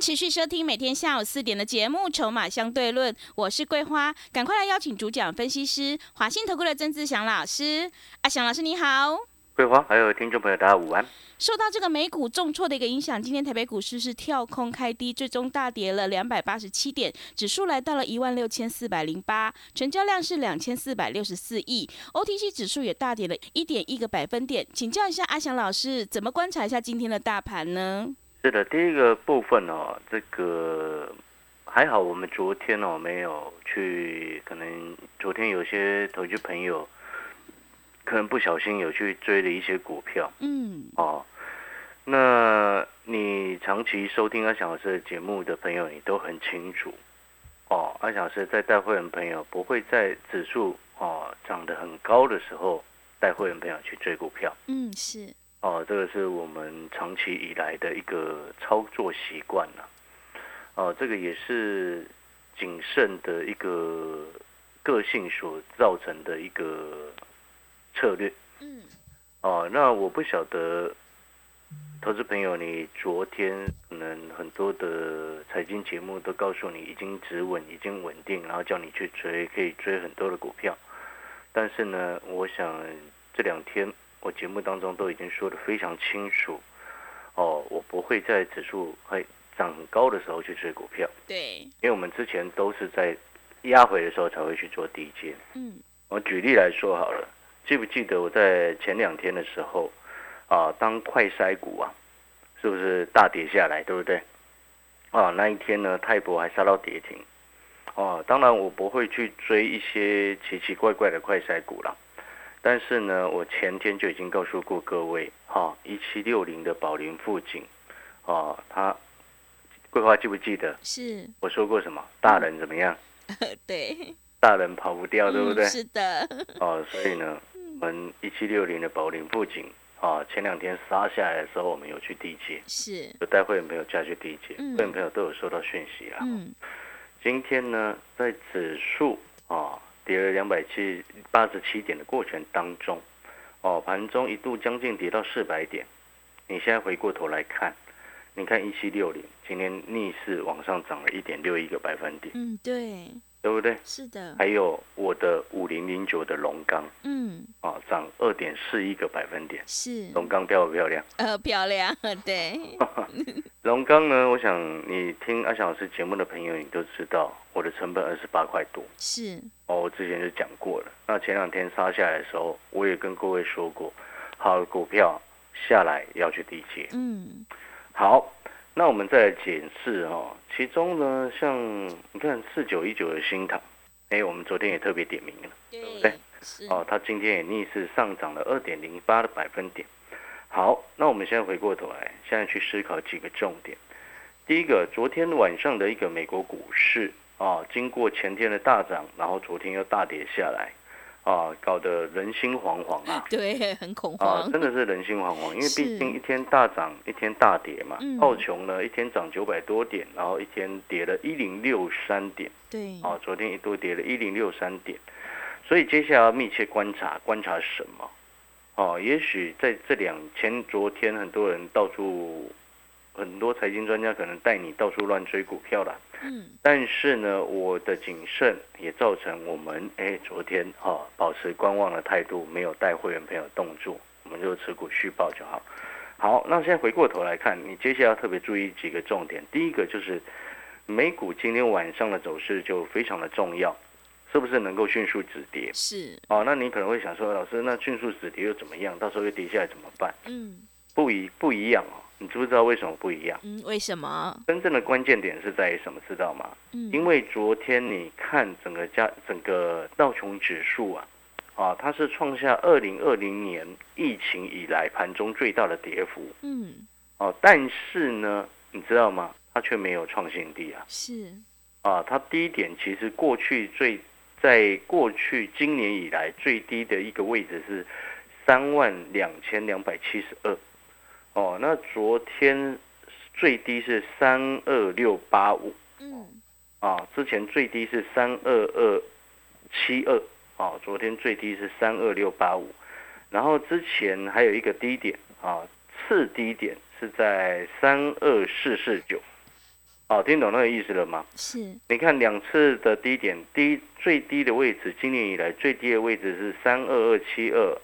持续收听每天下午四点的节目《筹码相对论》，我是桂花，赶快来邀请主讲分析师华信投顾的曾志祥老师。阿祥老师你好，桂花还有听众朋友大家午安。受到这个美股重挫的一个影响，今天台北股市是跳空开低，最终大跌了两百八十七点，指数来到了一万六千四百零八，成交量是两千四百六十四亿，OTC 指数也大跌了一点一个百分点。请教一下阿祥老师，怎么观察一下今天的大盘呢？是的，第一个部分哦，这个还好，我们昨天哦没有去，可能昨天有些投资朋友可能不小心有去追了一些股票，嗯，哦。那你长期收听阿翔老师的节目的朋友，你都很清楚哦。阿翔老师在带会员朋友不会在指数哦涨得很高的时候带会员朋友去追股票。嗯，是。哦，这个是我们长期以来的一个操作习惯了。哦，这个也是谨慎的一个个性所造成的一个策略。嗯。哦，那我不晓得。投资朋友，你昨天可能很多的财经节目都告诉你已经止稳、已经稳定，然后叫你去追，可以追很多的股票。但是呢，我想这两天我节目当中都已经说的非常清楚，哦，我不会在指数会涨很高的时候去追股票。对，因为我们之前都是在压回的时候才会去做低阶。嗯，我举例来说好了，记不记得我在前两天的时候？啊，当快筛股啊，是不是大跌下来，对不对？啊，那一天呢，泰博还杀到跌停。哦，当然我不会去追一些奇奇怪怪的快筛股了。但是呢，我前天就已经告诉过各位，哈，一七六零的宝林富锦，哦，他桂花记不记得？是。我说过什么？大人怎么样？对。大人跑不掉，对不对？是的。哦，所以呢，我们一七六零的宝林富锦。啊，前两天杀下来的时候，我们有去地接，是有带会员朋友加去地接，会员朋友都有收到讯息啊。嗯，今天呢，在指数啊跌了两百七八十七点的过程当中，哦，盘中一度将近跌到四百点。你现在回过头来看，你看一七六零今天逆势往上涨了一点六一个百分点。嗯，对。对不对？是的。还有我的五零零九的龙钢，嗯，啊，涨二点四一个百分点。是。龙钢漂不漂亮？呃，漂亮，对。龙钢呢？我想你听阿翔老师节目的朋友，你都知道我的成本二十八块多。是。哦，我之前就讲过了。那前两天杀下来的时候，我也跟各位说过，好股票下来要去低接。嗯。好。那我们再来检视哦，其中呢，像你看四九一九的新塘，哎，我们昨天也特别点名了，对不对？哦，它今天也逆势上涨了二点零八的百分点。好，那我们现在回过头来，现在去思考几个重点。第一个，昨天晚上的一个美国股市啊，经过前天的大涨，然后昨天又大跌下来。啊，搞得人心惶惶啊！对，很恐慌。啊，真的是人心惶惶，因为毕竟一天大涨，一天大跌嘛。澳琼呢，一天涨九百多点，然后一天跌了一零六三点。对。啊，昨天一度跌了一零六三点，所以接下来要密切观察，观察什么？哦，也许在这两前昨天，很多人到处。很多财经专家可能带你到处乱追股票了，嗯，但是呢，我的谨慎也造成我们哎，昨天啊保持观望的态度，没有带会员朋友动作，我们就持股续报就好。好，那现在回过头来看，你接下来要特别注意几个重点。第一个就是美股今天晚上的走势就非常的重要，是不是能够迅速止跌？是。哦，那你可能会想说，老师，那迅速止跌又怎么样？到时候又跌下来怎么办？嗯，不一不一样哦。你知不知道为什么不一样？嗯，为什么？真正的关键点是在于什么？知道吗？嗯，因为昨天你看整个加整个道琼指数啊，啊，它是创下二零二零年疫情以来盘中最大的跌幅。嗯，哦，但是呢，你知道吗？它却没有创新低啊。是。啊，它低点其实过去最在过去今年以来最低的一个位置是三万两千两百七十二，哦，那昨天最低是三二六八五，嗯，啊，之前最低是三二二七二，啊，昨天最低是三二六八五，然后之前还有一个低点啊，次低点是在三二四四九。哦，听懂那个意思了吗？是，你看两次的低点，低最低的位置，今年以来最低的位置是三二二七二，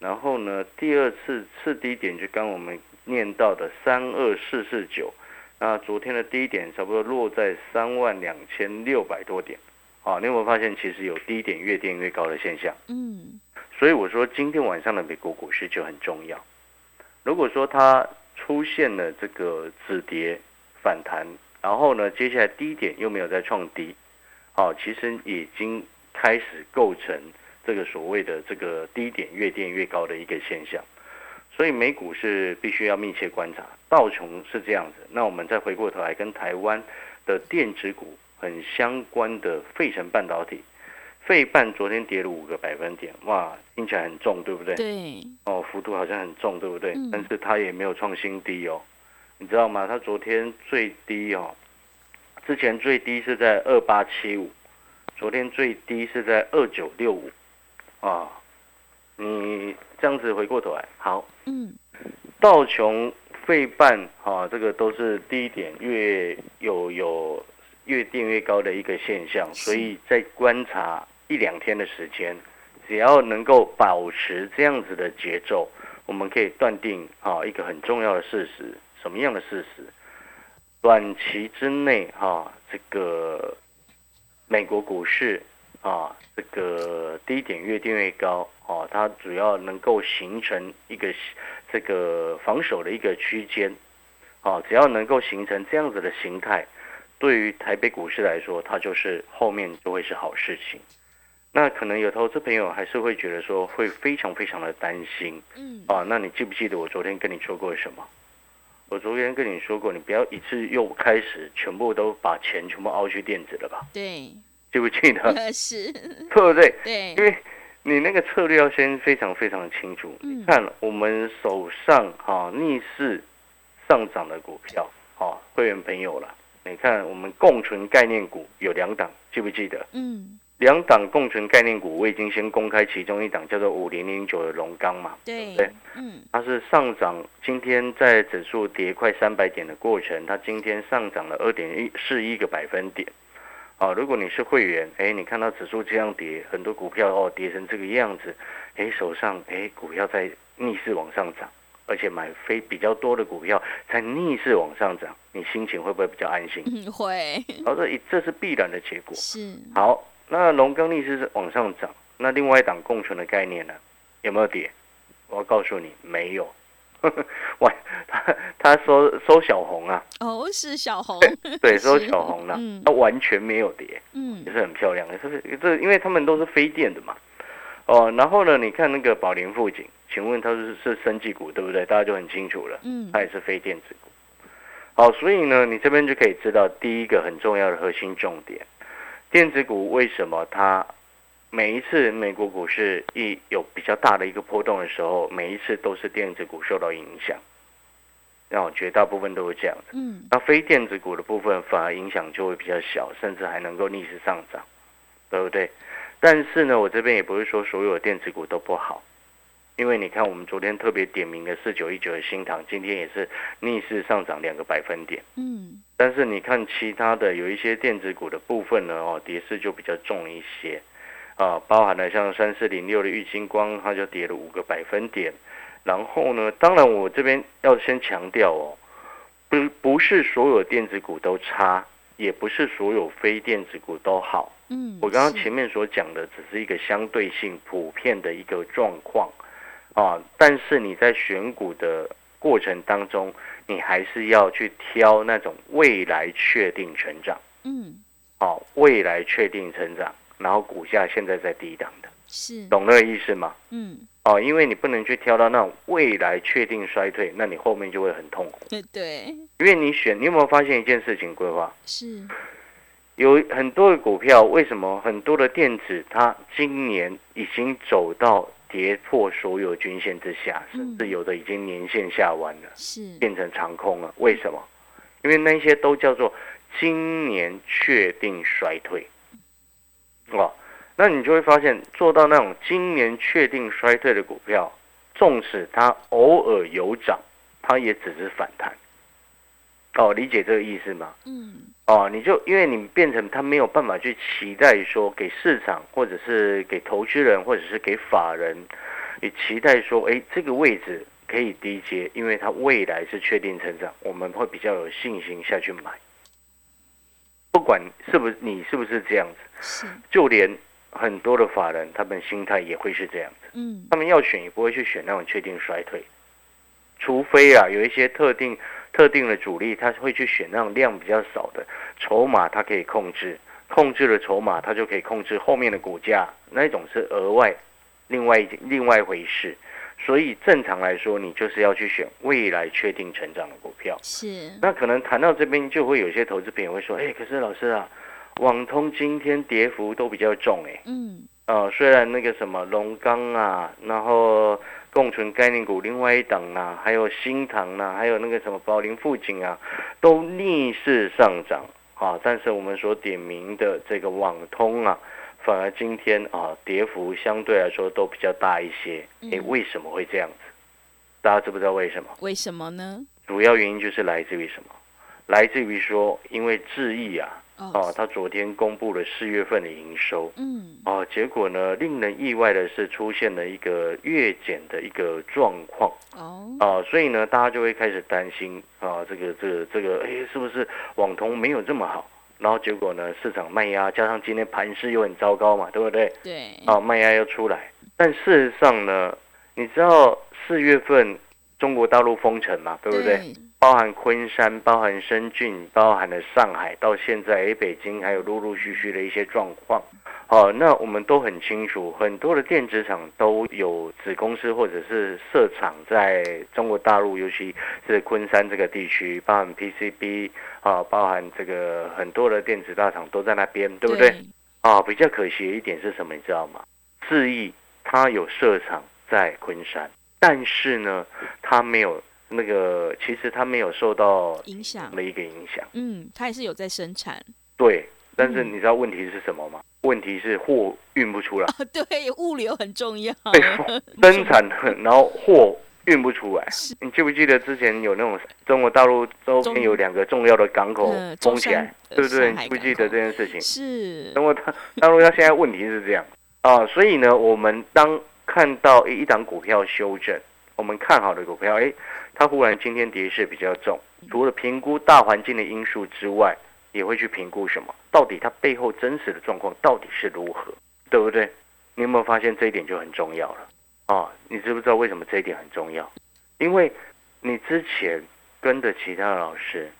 然后呢，第二次次低点就刚我们念到的三二四四九，那昨天的低点差不多落在三万两千六百多点，啊，你有没有发现其实有低点越垫越高的现象？嗯，所以我说今天晚上的美国股市就很重要。如果说它出现了这个止跌反弹，然后呢，接下来低点又没有再创低，好，其实已经开始构成这个所谓的这个低点越垫越高的一个现象，所以美股是必须要密切观察。道琼是这样子，那我们再回过头来跟台湾的电子股很相关的费城半导体，费半昨天跌了五个百分点，哇，听起来很重，对不对？对，哦，幅度好像很重，对不对？嗯但是它也没有创新低哦。你知道吗？它昨天最低哦，之前最低是在二八七五，昨天最低是在二九六五，啊，你这样子回过头来，好，嗯，道琼、费半啊，这个都是低点越有有越垫越高的一个现象，所以在观察一两天的时间，只要能够保持这样子的节奏，我们可以断定啊一个很重要的事实，什么样的事实？短期之内哈、这个美国股市啊，这个低点越垫越高哦，它主要能够形成一个这个防守的一个区间，啊，只要能够形成这样子的形态，对于台北股市来说，它就是后面就会是好事情。那可能有投资朋友还是会觉得说会非常非常的担心嗯，啊。那你记不记得我昨天跟你说过什么？我昨天跟你说过，你不要一次又开始全部都把钱全部凹去电子了吧？对，记不记得？是，对不对？对因，为你那个策略要先非常非常的清楚。嗯你看我们手上哈、逆势上涨的股票，哈、会员朋友了，你看我们共存概念股有两档，记不记得？嗯，两档共存概念股，我已经先公开其中一档叫做五零零九的龙钢嘛，对对，嗯，它是上涨，今天在指数跌快三百点的过程，它今天上涨了二点一四一个百分点。啊，如果你是会员，哎，你看到指数这样跌，很多股票哦跌成这个样子，哎，手上哎股票在逆势往上涨，而且买非比较多的股票在逆势往上涨，你心情会不会比较安心？嗯，会，好，这这是必然的结果。是，好，那龙钢逆势是往上涨，那另外一档共存的概念呢，有没有跌？我要告诉你，没有。哇，他他收收小红啊，哦，是小红，对，收小红了、嗯它完全没有跌，嗯也，是很漂亮的。这是这，因为他们都是非电的嘛。哦，然后呢，你看那个宝林富锦，请问它是是生技股对不对？大家就很清楚了，嗯它，也是非电子股。好，所以呢，你这边就可以知道第一个很重要的核心重点，电子股为什么它每一次美国股市一有比较大的一个波动的时候，每一次都是电子股受到影响，然后绝大部分都是这样的。嗯，那非电子股的部分反而影响就会比较小，甚至还能够逆势上涨，对不对？但是呢，我这边也不是说所有的电子股都不好，因为你看我们昨天特别点名的四九一九的新塘，今天也是逆势上涨两个百分点。嗯，但是你看其他的有一些电子股的部分呢，哦，跌势就比较重一些，啊，包含了像三四零六的玉金光，它就跌了五个百分点。然后呢，当然我这边要先强调哦，不不是所有电子股都差，也不是所有非电子股都好。嗯，我刚刚前面所讲的只是一个相对性普遍的一个状况。啊，但是你在选股的过程当中，你还是要去挑那种未来确定成长，嗯，啊，未来确定成长，然后股价现在在低档的，是，懂那个意思吗？嗯，哦，因为你不能去挑到那种未来确定衰退，那你后面就会很痛苦。对对，因为你选，你有没有发现一件事情？规划是，有很多的股票，为什么很多的电子它今年已经走到跌破所有均线之下，甚至有的已经年线下弯了，是变成长空了？为什么？因为那些都叫做今年确定衰退，哦，那你就会发现，做到那种今年确定衰退的股票，纵使它偶尔有涨，它也只是反弹。哦，理解这个意思吗？嗯哦，你就因为你变成他没有办法去期待说给市场或者是给投资人或者是给法人，你期待说，哎，这个位置可以低接，因为它未来是确定成长，我们会比较有信心下去买。不管是不是你是不是这样子，是。就连很多的法人，他们心态也会是这样子，嗯。他们要选也不会去选那种确定衰退，除非啊有一些特定特定的主力，他会去选那种量比较少的筹码，它可以控制，控制了筹码，它就可以控制后面的股价，那一种是额外另外一另外一回事。所以正常来说，你就是要去选未来确定成长的股票。是那可能谈到这边，就会有些投资朋友会说：“哎，可是老师啊，网通今天跌幅都比较重哎。嗯呃，虽然那个什么龙钢啊，然后共存概念股另外一档啊，还有新唐啊，还有那个什么宝林富锦啊，都逆势上涨啊，但是我们所点名的这个网通啊，反而今天啊跌幅相对来说都比较大一些。哎，嗯为什么会这样子？大家知不知道为什么？为什么呢？主要原因就是来自于什么？来自于说，因为智易啊，哦哦，他昨天公布了四月份的营收，嗯哦，结果呢，令人意外的是出现了一个月减的一个状况哦啊，所以呢，大家就会开始担心啊，这个这个这个，哎，是不是网通没有这么好？然后结果呢，市场卖压加上今天盘势又很糟糕嘛，对不对？对啊，卖压又出来，但事实上呢，你知道四月份中国大陆封城嘛，对不对？包含昆山、包含深圳、包含了上海，到现在诶北京还有陆陆续续的一些状况。好，那我们都很清楚，很多的电子厂都有子公司或者是设厂在中国大陆，尤其是昆山这个地区，包含 PCB 啊，包含这个很多的电子大厂都在那边，对不对？啊，比较可惜的一点是什么，你知道吗？智毅它有设厂在昆山，但是呢，它没有那个，其实它没有受到影响的一个影响。嗯，它也是有在生产对，但是嗯你知道问题是什么吗？问题是货运不出来，哦，对，物流很重要。对，生产很，然后货运不出来。你记不记得之前有那种中国大陆周边有两个重要的港口呃封起来，对不对？你记不记得这件事情？是中国大大陆它现在问题是这样啊，所以呢，我们当看到一一档股票修正，我们看好的股票，诶，它忽然今天跌势比较重，除了评估大环境的因素之外，也会去评估什么？到底它背后真实的状况到底是如何，对不对？你有没有发现这一点就很重要了啊？你知不知道为什么这一点很重要？因为你之前跟着其他的老师，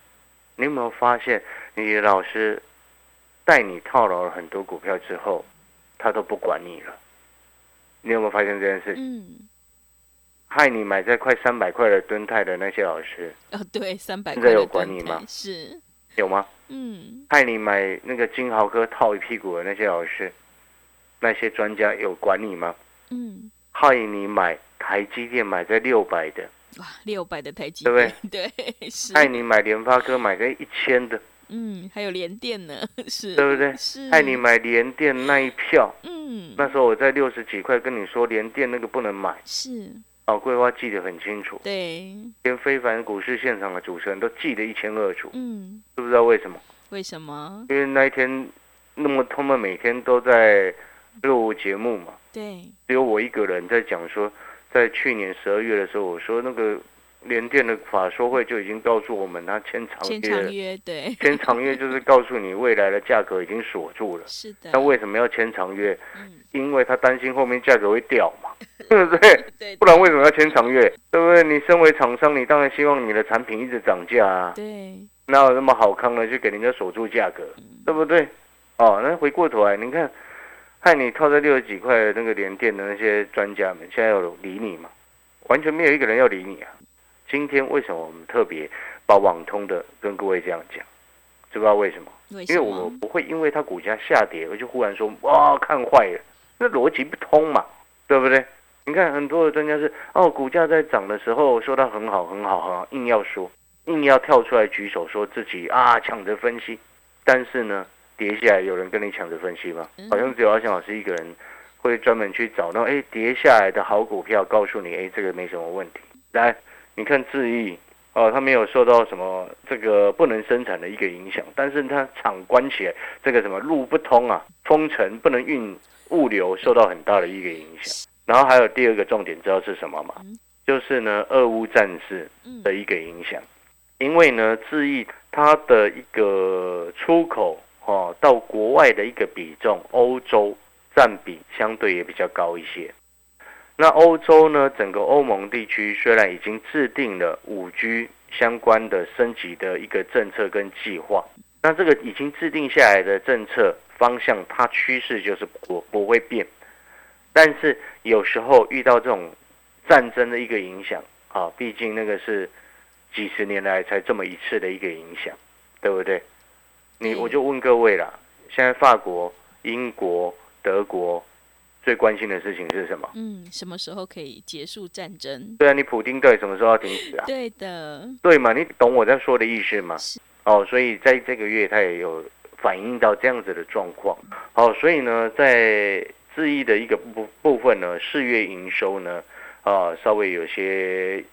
你有没有发现你的老师带你套牢了很多股票之后，他都不管你了？你有没有发现这件事？嗯害你买在快三百块的吨泰的那些老师哦对，三百现在有块的吨管你吗是有吗？嗯。害你买那个金豪科套一屁股的那些老师，那些专家有管你吗？嗯。害你买台积电买在六百的，哇六百的台积对不对？对是。害你买联发科买个一千的，嗯还有联电呢 是。对不对？是。害你买联电那一票。嗯。那时候我在六十几块跟你说联电那个不能买，是哦，桂花记得很清楚，对。连非凡股市现场的主持人都记得一清二楚，嗯。知不知道为什么？为什么？因为那一天，那么他们每天都在录节目嘛，对。只有我一个人在讲说，在去年十二月的时候，我说那个联电的法说会就已经告诉我们，他签长签长约对签长约就是告诉你未来的价格已经锁住了。是的那为什么要签长约？嗯因为他担心后面价格会掉嘛，对不对？对不然为什么要签长约？对不对？你身为厂商，你当然希望你的产品一直涨价啊，对哪有那么好康的去给人家锁住价格，对不对？哦，那回过头来，你看，害你套在六十几块的那个联电的那些专家们，现在有理你吗？完全没有一个人要理你啊！今天为什么我们特别把网通的跟各位这样讲？知不知道为什么？为因为我不会因为它股价下跌，我就忽然说哇看坏了，那逻辑不通嘛，对不对？你看很多的专家是哦，股价在涨的时候说它很好很好很好，硬要说，硬要跳出来举手说自己啊抢着分析，但是呢跌下来有人跟你抢着分析吗？好像只有阿翔老师一个人会专门去找那哎跌下来的好股票，告诉你哎这个没什么问题。来，你看智毅。哦，它没有受到什么这个不能生产的一个影响，但是它厂关起来，这个什么路不通啊，封城不能运物流，受到很大的一个影响。然后还有第二个重点，知道是什么吗？就是呢，俄乌战事的一个影响。因为呢，智毅它的一个出口哦到国外的一个比重，欧洲占比相对也比较高一些。那欧洲呢？整个欧盟地区虽然已经制定了五 G 相关的升级的一个政策跟计划，那这个已经制定下来的政策方向，它趋势就是不不会变。但是有时候遇到这种战争的一个影响啊，毕竟那个是几十年来才这么一次的一个影响，对不对？你我就问各位啦，现在法国、英国、德国。最关心的事情是什么？嗯，什么时候可以结束战争？对啊，你普丁对什么时候要停止啊？对的，对嘛？你懂我在说的意思吗？哦，所以在这个月他也有反映到这样子的状况。好，所以呢，在智毅的一个部部分呢，四月营收呢，啊，稍微有些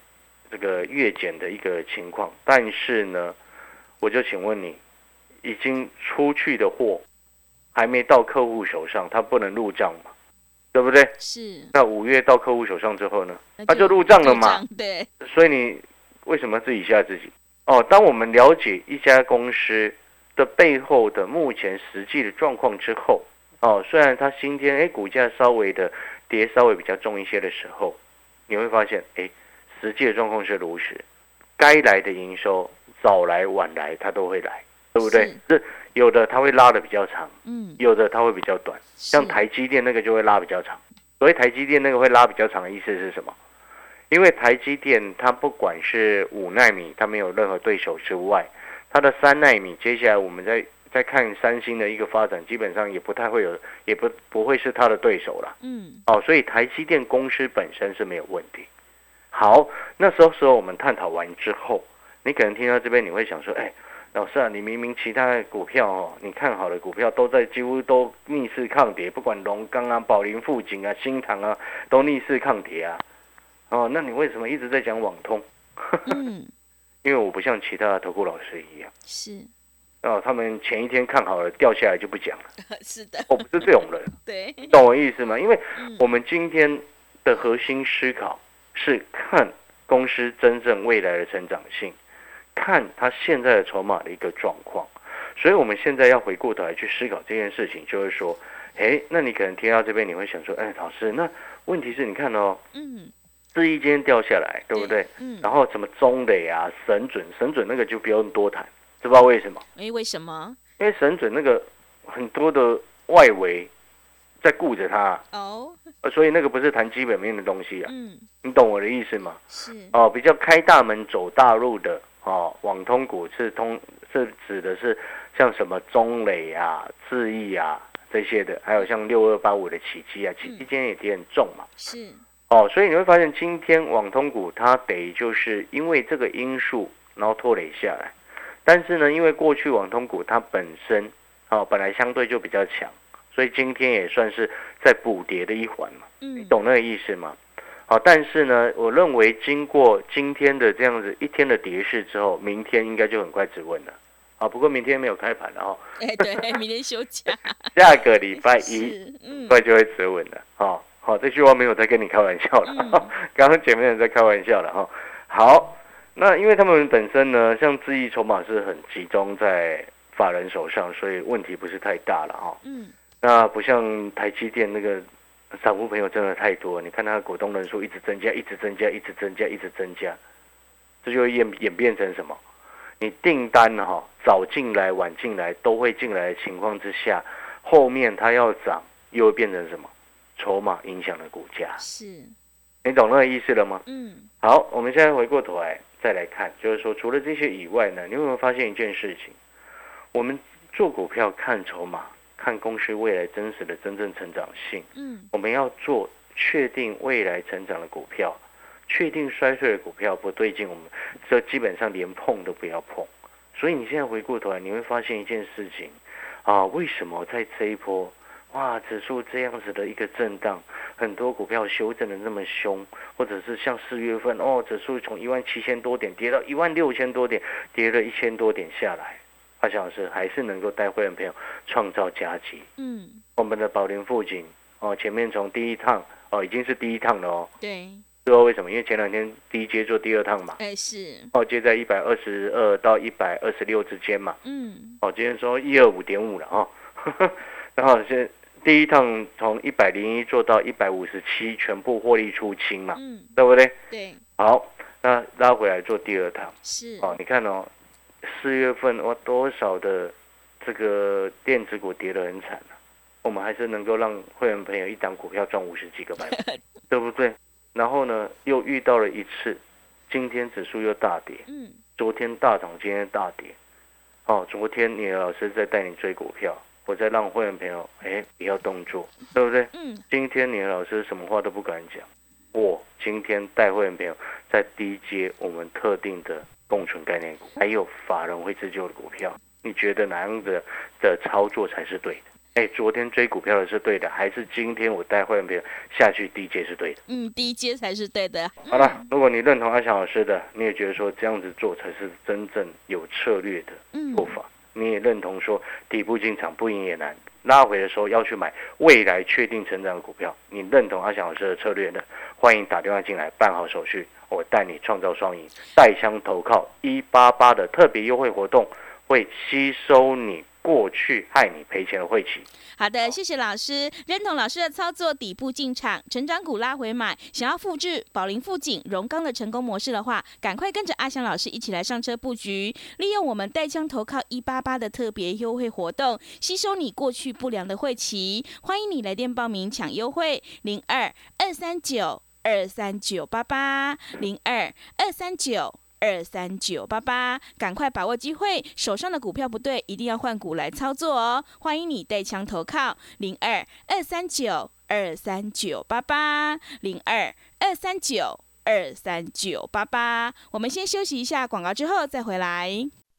这个月减的一个情况，但是呢，我就请问你，已经出去的货还没到客户手上，他不能入账吗？对不对？是。那五月到客户手上之后呢？那就入账了嘛。对。所以你为什么自己吓自己？哦，当我们了解一家公司的背后的目前实际的状况之后，哦，虽然它今天哎股价稍微的跌稍微比较重一些的时候，你会发现哎实际的状况是如此，该来的营收早来晚来它都会来。对不对？是有的，它会拉的比较长，嗯，有的它会比较短。像台积电那个就会拉比较长。所以台积电那个会拉比较长的意思是什么？因为台积电它不管是五纳米，它没有任何对手之外，它的三纳米，接下来我们在在看三星的一个发展，基本上也不太会有，也不不会是它的对手了。嗯，哦，所以台积电公司本身是没有问题。好，那时候时候我们探讨完之后，你可能听到这边你会想说，哎。老师啊，你明明其他的股票哦，你看好的股票都在几乎都逆势抗跌，不管龙钢啊、宝林富锦啊、新塘啊，都逆势抗跌啊。哦，那你为什么一直在讲网通？嗯，因为我不像其他的投顾老师一样，是哦，他们前一天看好了，掉下来就不讲了。是的，我不是这种人。对，懂我意思吗？因为我们今天的核心思考是看公司真正未来的成长性。看他现在的筹码的一个状况，所以我们现在要回过头来去思考这件事情，就是说，哎，那你可能听到这边你会想说，哎，老师，那问题是你看哦，嗯，这一今天掉下来，对不对？嗯，然后什么中磊啊、神准、神准那个就不用多谈，知不知道为什么？哎，为什么？因为神准那个很多的外围在顾着它哦，所以那个不是谈基本面的东西啊。嗯，你懂我的意思吗？是哦，比较开大门走大路的。哦，网通股是通是指的是像什么中磊啊、智易啊这些的，还有像六二八五的奇迹啊，起基今天也跌很重嘛。是。哦，所以你会发现今天网通股它得就是因为这个因素，然后拖累下来。但是呢，因为过去网通股它本身哦本来相对就比较强，所以今天也算是在补跌的一环嘛。嗯。你懂那个意思吗？好，但是呢，我认为经过今天的这样子一天的跌势之后，明天应该就很快止稳了。好，不过明天没有开盘了哈。哎，对，明天休假。下个礼拜一，嗯，快就会止稳了。好，好，这句话没有在跟你开玩笑了。刚刚前面在开玩笑了哈。好，那因为他们本身呢，像智毅筹码是很集中在法人手上，所以问题不是太大了哈。嗯。那不像台积电那个。散户朋友真的太多，你看他的股东人数一直增加，一直增加，一直增加，一直增加，这就会演演变成什么？你订单哈早进来晚进来都会进来的情况之下，后面它要涨又会变成什么？筹码影响了股价。是，你懂那个意思了吗？嗯。好，我们现在回过头来再来看，就是说除了这些以外呢，你有没有发现一件事情？我们做股票看筹码，看公司未来真实的真正成长性。嗯，我们要做确定未来成长的股票，确定衰退的股票不对劲，我们这基本上连碰都不要碰。所以你现在回过头来，你会发现一件事情啊，为什么在这一波哇指数这样子的一个震荡，很多股票修正的那么凶，或者是像四月份哦，指数从一万七千多点跌到一万六千多点，跌了一千多点下来，阿翔老师还是能够带会员朋友创造佳绩。嗯，我们的宝林富锦哦，前面从第一趟哦已经是第一趟了哦，对，知道为什么？因为前两天第一阶做第二趟嘛，哎是，哦接在一百二十二到一百二十六之间嘛，嗯，哦今天说一二五点五了哦，然后是第一趟从一百零一做到一百五十七，全部获利出清嘛，嗯，对不对？对，好，那拉回来做第二趟。是，哦，你看哦，四月份哇多少的这个电子股跌得很惨啊，我们还是能够让会员朋友一档股票赚五十几个百分，对不对？然后呢，又遇到了一次，今天指数又大跌，嗯，昨天大涨，今天大跌。哦，昨天你的老师在带你追股票，我在让会员朋友哎不要动作，对不对？嗯，今天你的老师什么话都不敢讲，我今天带会员朋友在低阶我们特定的共存概念股，还有法人会自救的股票，你觉得哪样的的操作才是对的？哎，昨天追股票的是对的，还是今天我带会员朋友下去低阶是对的？嗯，低阶才是对的，好了，如果你认同阿翔老师的，你也觉得说这样子做才是真正有策略的嗯。做法，你也认同说底部进场不赢也难，拉回的时候要去买未来确定成长的股票，你认同阿翔老师的策略呢？欢迎打电话进来办好手续，我带你创造双赢，带枪投靠一八八的特别优惠活动会吸收你过去害你赔钱的晦气。好的，谢谢老师，认同老师的操作，底部进场，成长股拉回买。想要复制宝林富锦、荣钢的成功模式的话，赶快跟着阿翔老师一起来上车布局，利用我们带枪投靠一八八的特别优惠活动，吸收你过去不良的晦气。欢迎你来电报名抢优惠，零二二三九二三九八八零二二三九。二三九八八，赶快把握机会！手上的股票不对，一定要换股来操作哦。欢迎你带枪投靠零二二三九二三九八八零二二三九二三九八八。我们先休息一下广告，之后再回来。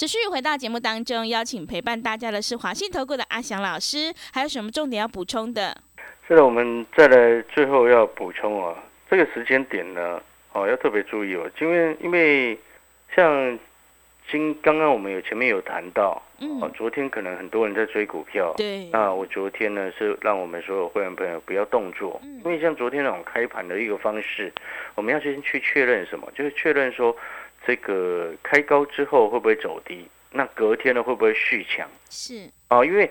持续回到节目当中，邀请陪伴大家的是华信投顾的阿翔老师，还有什么重点要补充的？是的，我们再来最后要补充啊，这个时间点呢，哦要特别注意哦，因为因为像今刚刚我们有前面有谈到，嗯哦嗯，昨天可能很多人在追股票，对，那我昨天呢是让我们所有会员朋友不要动作，嗯因为像昨天那种开盘的一个方式，我们要先去确认什么，就是确认说这个开高之后会不会走低，那隔天呢会不会续强。是，啊，因为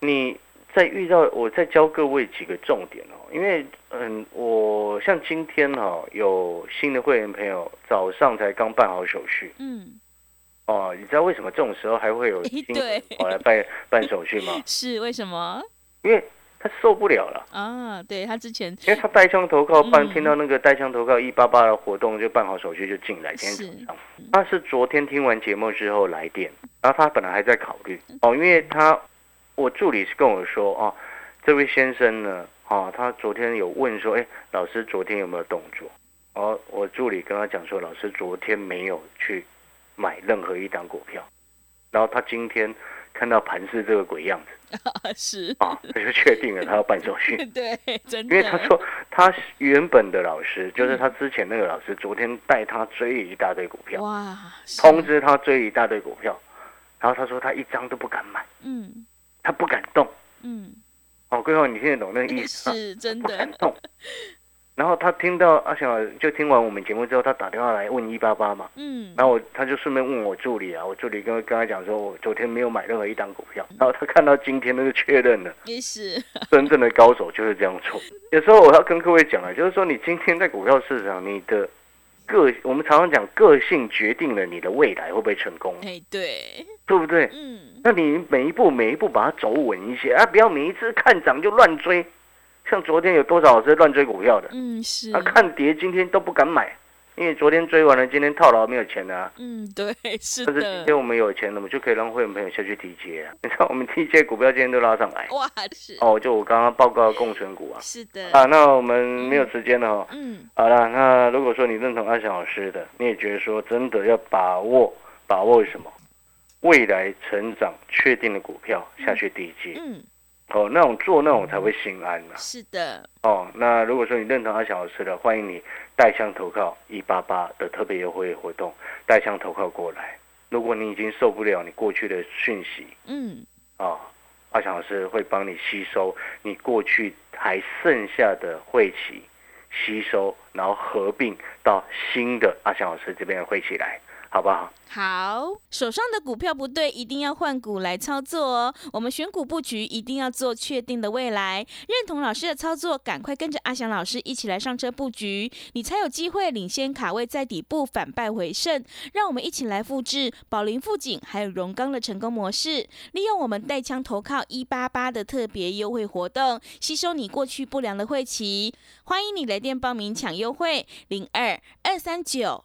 你在遇到我再教各位几个重点哦，因为嗯，我像今天哈、有新的会员朋友早上才刚办好手续。嗯，哦，你知道为什么这种时候还会有新对。的跑来办办手续吗？是为什么？因为他受不了了，啊？对他之前因为他带枪投靠办，嗯听到那个带枪投靠一八八的活动就办好手续就进来，今天早上。他是昨天听完节目之后来电，然后他本来还在考虑哦，因为他我助理是跟我说哦，这位先生呢，哦，他昨天有问说，哎，老师昨天有没有动作？哦，我助理跟他讲说，老师昨天没有去买任何一档股票，然后他今天看到盘是这个鬼样子 是，啊，他就确定了他要办手续。对，真因，为他说他原本的老师，就是他之前那个老师，昨天带他追了一大堆股票，哇，通，知他追一大堆股票，然后他说他一张都不敢买，嗯他不敢动。嗯，哦，桂花，你听得懂那个意思吗？是真的不敢，动。然后他听到阿翔就听完我们节目之后，他打电话来问一八八嘛，嗯，然后我他就顺便问我助理啊，我助理跟跟他讲说，我昨天没有买任何一档股票，然后他看到今天那个确认了，也是，真正的高手就是这样做。有时候我要跟各位讲啊，就是说你今天在股票市场，你的个我们常常讲个性决定了你的未来会不会成功，哎，对，对不对？嗯，那你每一步每一步把它走稳一些啊，不要每一次看涨就乱追。像昨天有多少老师乱追股票的？嗯，是，啊，看跌今天都不敢买，因为昨天追完了，今天套牢没有钱了、啊。嗯，对，是但是今，天我们有钱了，我们就可以让会员朋友下去提接啊。你 看我们提接股票今天都拉上来 哇，是，哦，就我刚刚报告的共存股啊。是的，啊，那我们没有时间了哦。嗯，好了，那如果说你认同阿翔老师的，你也觉得说真的要把握把握什么？未来成长确定的股票下去低接嗯，哦，那种做那种才会心安呐、是的，哦，那如果说你认同阿翔老师的，欢迎你带枪投靠一八八的特别优惠活动，带枪投靠过来。如果你已经受不了你过去的讯息嗯，啊、阿翔老师会帮你吸收你过去还剩下的晦气，吸收，然后合并到新的阿翔老师这边的晦气来，好不好？好，手上的股票不对，一定要换股来操作哦。我们选股布局一定要做确定的未来，认同老师的操作，赶快跟着阿翔老师一起来上车布局，你才有机会领先卡位在底部，反败为胜。让我们一起来复制宝林富锦还有荣钢的成功模式，利用我们带枪投靠一八八的特别优惠活动，吸收你过去不良的会期。欢迎你来电报名抢优惠，零二二三九。